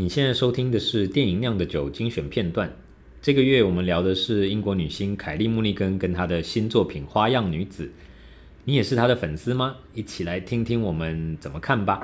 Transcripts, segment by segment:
你现在收听的是电影酿的酒精选片段。这个月我们聊的是英国女星凯莉·穆尼根跟她的新作品《花样女子》。你也是她的粉丝吗？一起来听听我们怎么看吧。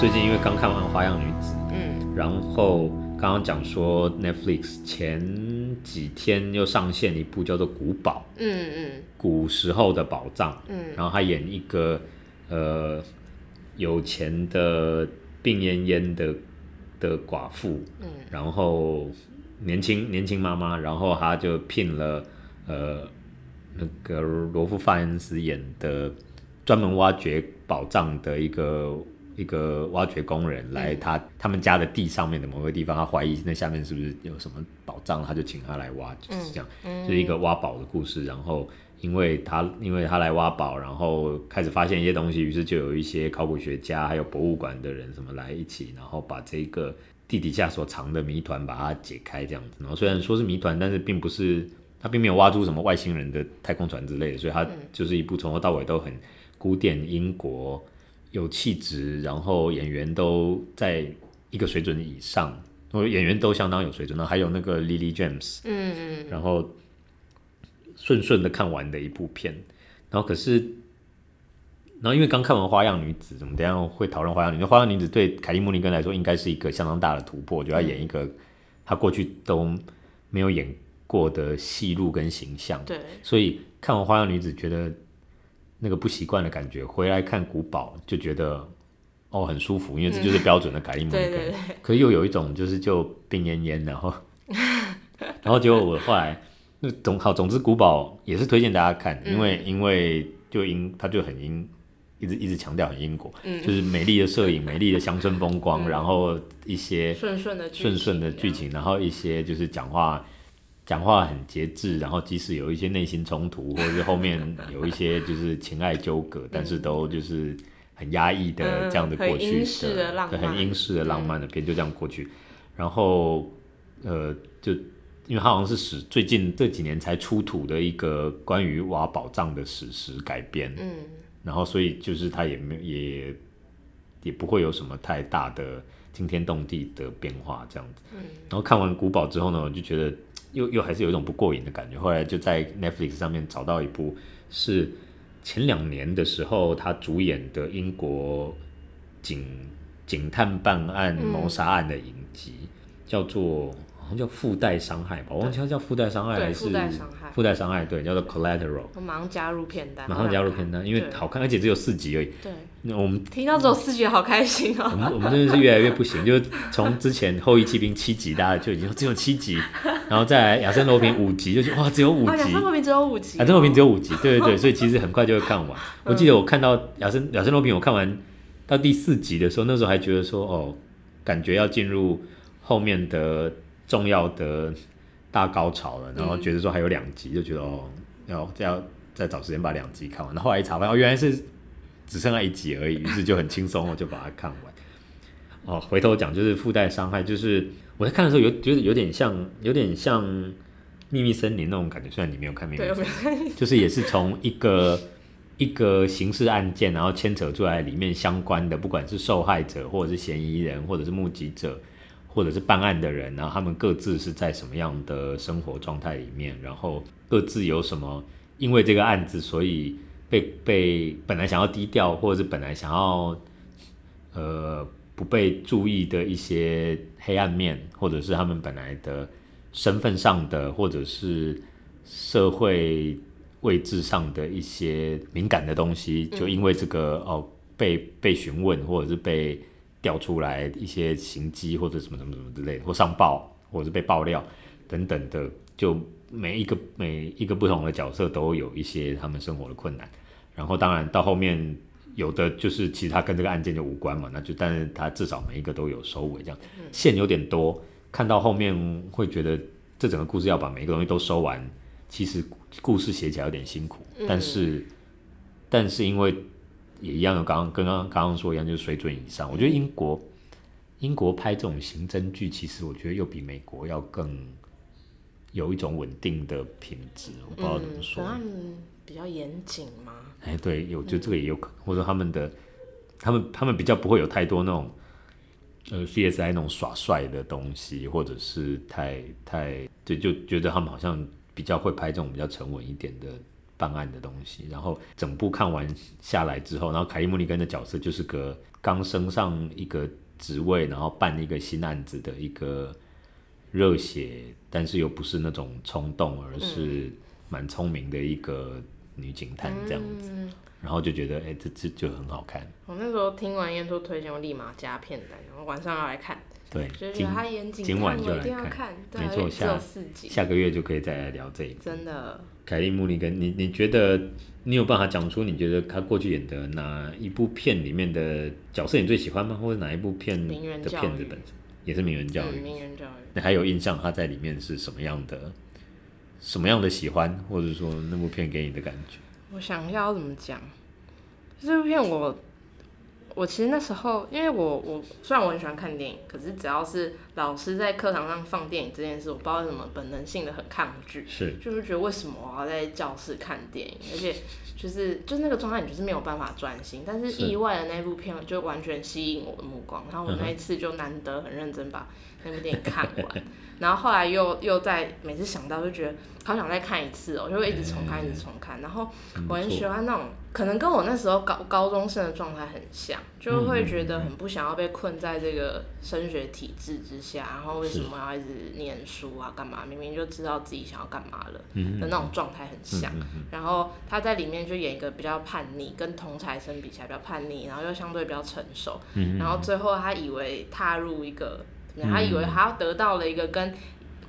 最近因为刚看完《花样女子》，嗯，然后刚刚讲说 Netflix 前。几天又上线一部叫做《古堡》，嗯嗯，古时候的宝藏，嗯，然后他演一个呃有钱的病恹恹的的寡妇，嗯，然后年轻年轻妈妈，然后他就聘了呃那个罗夫·范恩斯演的专门挖掘宝藏的一个。一个挖掘工人来他，他他们家的地上面的某个地方，他怀疑那下面是不是有什么宝藏，他就请他来挖，就是这样，嗯、就是一个挖宝的故事。然后，因为他因为他来挖宝，然后开始发现一些东西，于是就有一些考古学家还有博物馆的人什么来一起，然后把这个地底下所藏的谜团把它解开，这样子。然后虽然说是谜团，但是并不是他并没有挖出什么外星人的太空船之类的，所以他就是一部从头到尾都很古典英国。有气质，然后演员都在一个水准以上，我演员都相当有水准。然后还有那个 Lily James，嗯嗯，然后顺顺的看完的一部片。然后可是，然后因为刚看完《花样女子》，怎么等下会讨论《花样女子》？《花样女子》对凯蒂·穆尼根来说应该是一个相当大的突破，就要演一个她过去都没有演过的戏路跟形象。对，所以看完《花样女子》觉得。那个不习惯的感觉，回来看古堡就觉得哦很舒服，因为这就是标准的凯莉穆尼根。对对对。可是又有一种就是就病恹恹，然后 然后结果我后来那总好，总之古堡也是推荐大家看，因为、嗯、因为就英它就很英，一直一直强调很英国，嗯、就是美丽的摄影、美丽的乡村风光，嗯、然后一些顺顺的顺顺的剧情，然后一些就是讲话。讲话很节制，然后即使有一些内心冲突，或者是后面有一些就是情爱纠葛，但是都就是很压抑的这样的过去的，很英式的浪漫，很英式的浪漫的片就这样过去。然后呃，就因为它好像是史最近这几年才出土的一个关于挖宝藏的史实改编，嗯，然后所以就是它也没也也不会有什么太大的惊天动地的变化这样子。嗯，然后看完古堡之后呢，我就觉得。又又还是有一种不过瘾的感觉。后来就在 Netflix 上面找到一部是前两年的时候他主演的英国警警探办案谋杀案的影集，嗯、叫做。好像叫附带伤害吧，我忘记它叫附带伤害还是附带伤害？附带伤害，对，叫做 Collateral。我马上加入片单，马上加入片单，因为好看，而且只有四集而已。对，那我们听到只有四集，好开心哦。我们我们真的是越来越不行，就从之前《后羿弃兵》七集，大家就已经只有七集，然后再来《亚森罗平》五集，就是哇，只有五集。亚森罗平只有五集。亚森罗平只有五集，对对对，所以其实很快就会看完。我记得我看到亚森亚森罗平，我看完到第四集的时候，那时候还觉得说哦，感觉要进入后面的。重要的大高潮了，然后觉得说还有两集，嗯、就觉得哦，要要再找时间把两集看完。那后，后来一查发现，哦，原来是只剩下一集而已，于是就很轻松，我就把它看完。哦，回头讲就是附带伤害，就是我在看的时候有觉得有点像，有点像秘密森林那种感觉。虽然你没有看秘密森林，就是也是从一个一个刑事案件，然后牵扯出来里面相关的，不管是受害者或者是嫌疑人或者是目击者。或者是办案的人，然后他们各自是在什么样的生活状态里面，然后各自有什么，因为这个案子，所以被被本来想要低调，或者是本来想要呃不被注意的一些黑暗面，或者是他们本来的身份上的，或者是社会位置上的一些敏感的东西，就因为这个哦被被询问，或者是被。调出来一些行迹或者什么什么什么之类的，或上报，或者是被爆料等等的，就每一个每一个不同的角色都有一些他们生活的困难。然后当然到后面有的就是其实他跟这个案件就无关嘛，那就但是他至少每一个都有收尾，这样线有点多，看到后面会觉得这整个故事要把每一个东西都收完，其实故事写起来有点辛苦，但是但是因为。也一样的，刚刚跟刚刚刚刚说一样，就是水准以上。我觉得英国英国拍这种刑侦剧，其实我觉得又比美国要更有一种稳定的品质，我不知道怎么说。嗯，比较严谨吗？哎，对，有就这个也有可能，或者他们的他们他们比较不会有太多那种呃 CSI 那种耍帅的东西，或者是太太对，就觉得他们好像比较会拍这种比较沉稳一点的办案的东西。然后整部看完下来之后，然后凯伊·穆尼根的角色就是个刚升上一个职位，然后办一个新案子的一个热血，但是又不是那种冲动，而是蛮聪明的一个。女警探这样子，嗯、然后就觉得哎、欸，这这就很好看。我那时候听完燕托推荐，我立马加片单，然后晚上要来看。对，就觉得他演警探，今晚就来看。没错，下下个月就可以再来聊这一部。真的。凯莉·穆尼根，你你觉得你有办法讲出你觉得他过去演的哪一部片里面的角色你最喜欢吗？或者哪一部片的片子本身也是名人教育？名人教育。你还有印象他在里面是什么样的？什么样的喜欢，或者说那部片给你的感觉？我想一下要怎么讲，这部片我。我其实那时候，因为我我虽然我很喜欢看电影，可是只要是老师在课堂上放电影这件事，我不知道为什么本能性的很抗拒，是。就是觉得为什么我要在教室看电影，而且就是就是那个状态，你就是没有办法专心。但是意外的那部片就完全吸引我的目光，然后我那一次就难得很认真把那部电影看完，然后后来又又在每次想到就觉得好想再看一次哦，就会一直重看一直重看，然后我很喜欢那种。可能跟我那时候高高中生的状态很像，就会觉得很不想要被困在这个升学体制之下，然后为什么要一直念书啊？干嘛？明明就知道自己想要干嘛了的那种状态很像。然后他在里面就演一个比较叛逆，跟同才生比起来比较叛逆，然后又相对比较成熟。然后最后他以为踏入一个，他以为他得到了一个跟。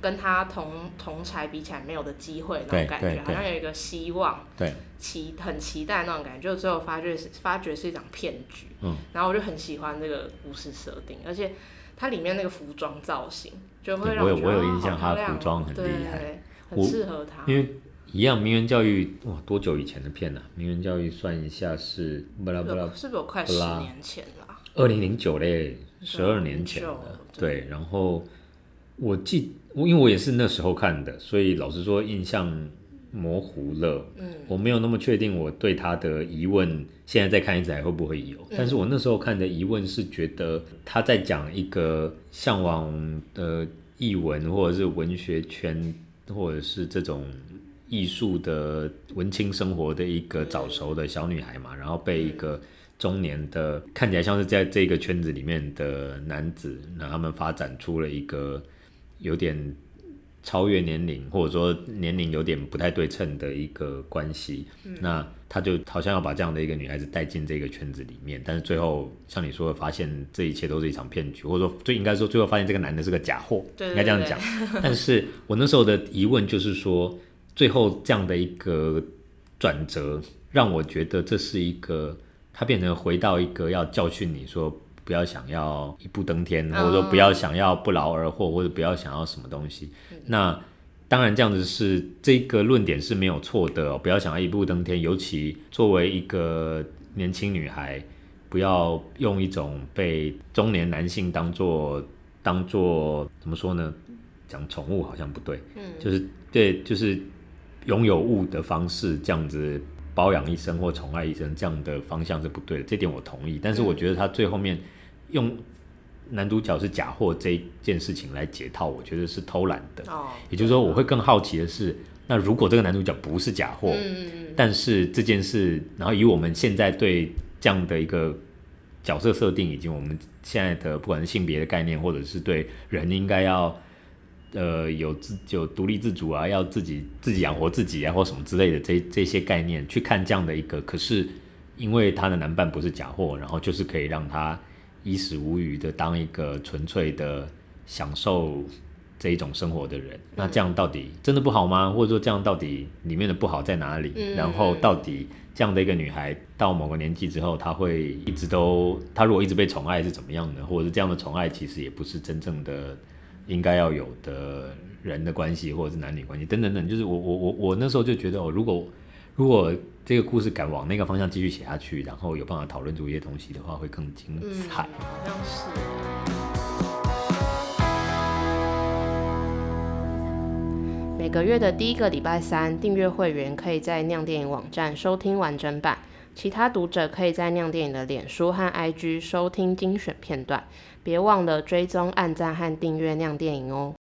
跟他同同才比起来没有的机会那种感觉，好像有一个希望，对，期很期待那种感觉，就最后发觉是发觉是一场骗局。嗯，然后我就很喜欢这个故事设定，而且它里面那个服装造型就会让我觉得我有印象，他的服装很厉害，很适合他。因为一样名媛教育哇，多久以前的片呢？名媛教育算一下是不啦不啦，是不是有快十年前了？二零零九嘞，十二年前了。对，然后我记。我因为我也是那时候看的，所以老实说印象模糊了。嗯，我没有那么确定我对他的疑问，现在再看一次还会不会有？但是我那时候看的疑问是觉得他在讲一个向往的艺文或者是文学圈或者是这种艺术的文青生活的一个早熟的小女孩嘛，然后被一个中年的看起来像是在这个圈子里面的男子，那他们发展出了一个。有点超越年龄，或者说年龄有点不太对称的一个关系，嗯、那他就好像要把这样的一个女孩子带进这个圈子里面，但是最后像你说的，发现这一切都是一场骗局，或者说最应该说最后发现这个男的是个假货，应该这样讲。但是我那时候的疑问就是说，最后这样的一个转折，让我觉得这是一个他变成回到一个要教训你说。不要想要一步登天，或者说不要想要不劳而获，或者不要想要什么东西。嗯、那当然这样子是这个论点是没有错的哦。不要想要一步登天，尤其作为一个年轻女孩，不要用一种被中年男性当做当做怎么说呢？讲宠物好像不对，嗯，就是对，就是拥有物的方式这样子。包养一生或宠爱一生，这样的方向是不对的，这点我同意。但是我觉得他最后面用男主角是假货这件事情来解套，我觉得是偷懒的。哦，也就是说，我会更好奇的是，那如果这个男主角不是假货，嗯，但是这件事，然后以我们现在对这样的一个角色设定，以及我们现在的不管是性别的概念，或者是对人应该要。呃，有自就独立自主啊，要自己自己养活自己啊，或什么之类的这这些概念去看这样的一个，可是因为他的男伴不是假货，然后就是可以让他衣食无余的当一个纯粹的享受这一种生活的人，那这样到底真的不好吗？或者说这样到底里面的不好在哪里？然后到底这样的一个女孩到某个年纪之后，她会一直都，她如果一直被宠爱是怎么样的？或者是这样的宠爱其实也不是真正的。应该要有的人的关系，或者是男女关系，等等等，就是我我我我那时候就觉得哦，如果如果这个故事敢往那个方向继续写下去，然后有办法讨论出一些东西的话，会更精彩。是。每个月的第一个礼拜三，订阅会员可以在酿电影网站收听完整版，其他读者可以在酿电影的脸书和 IG 收听精选片段。别忘了追踪、按赞和订阅酿电影哦。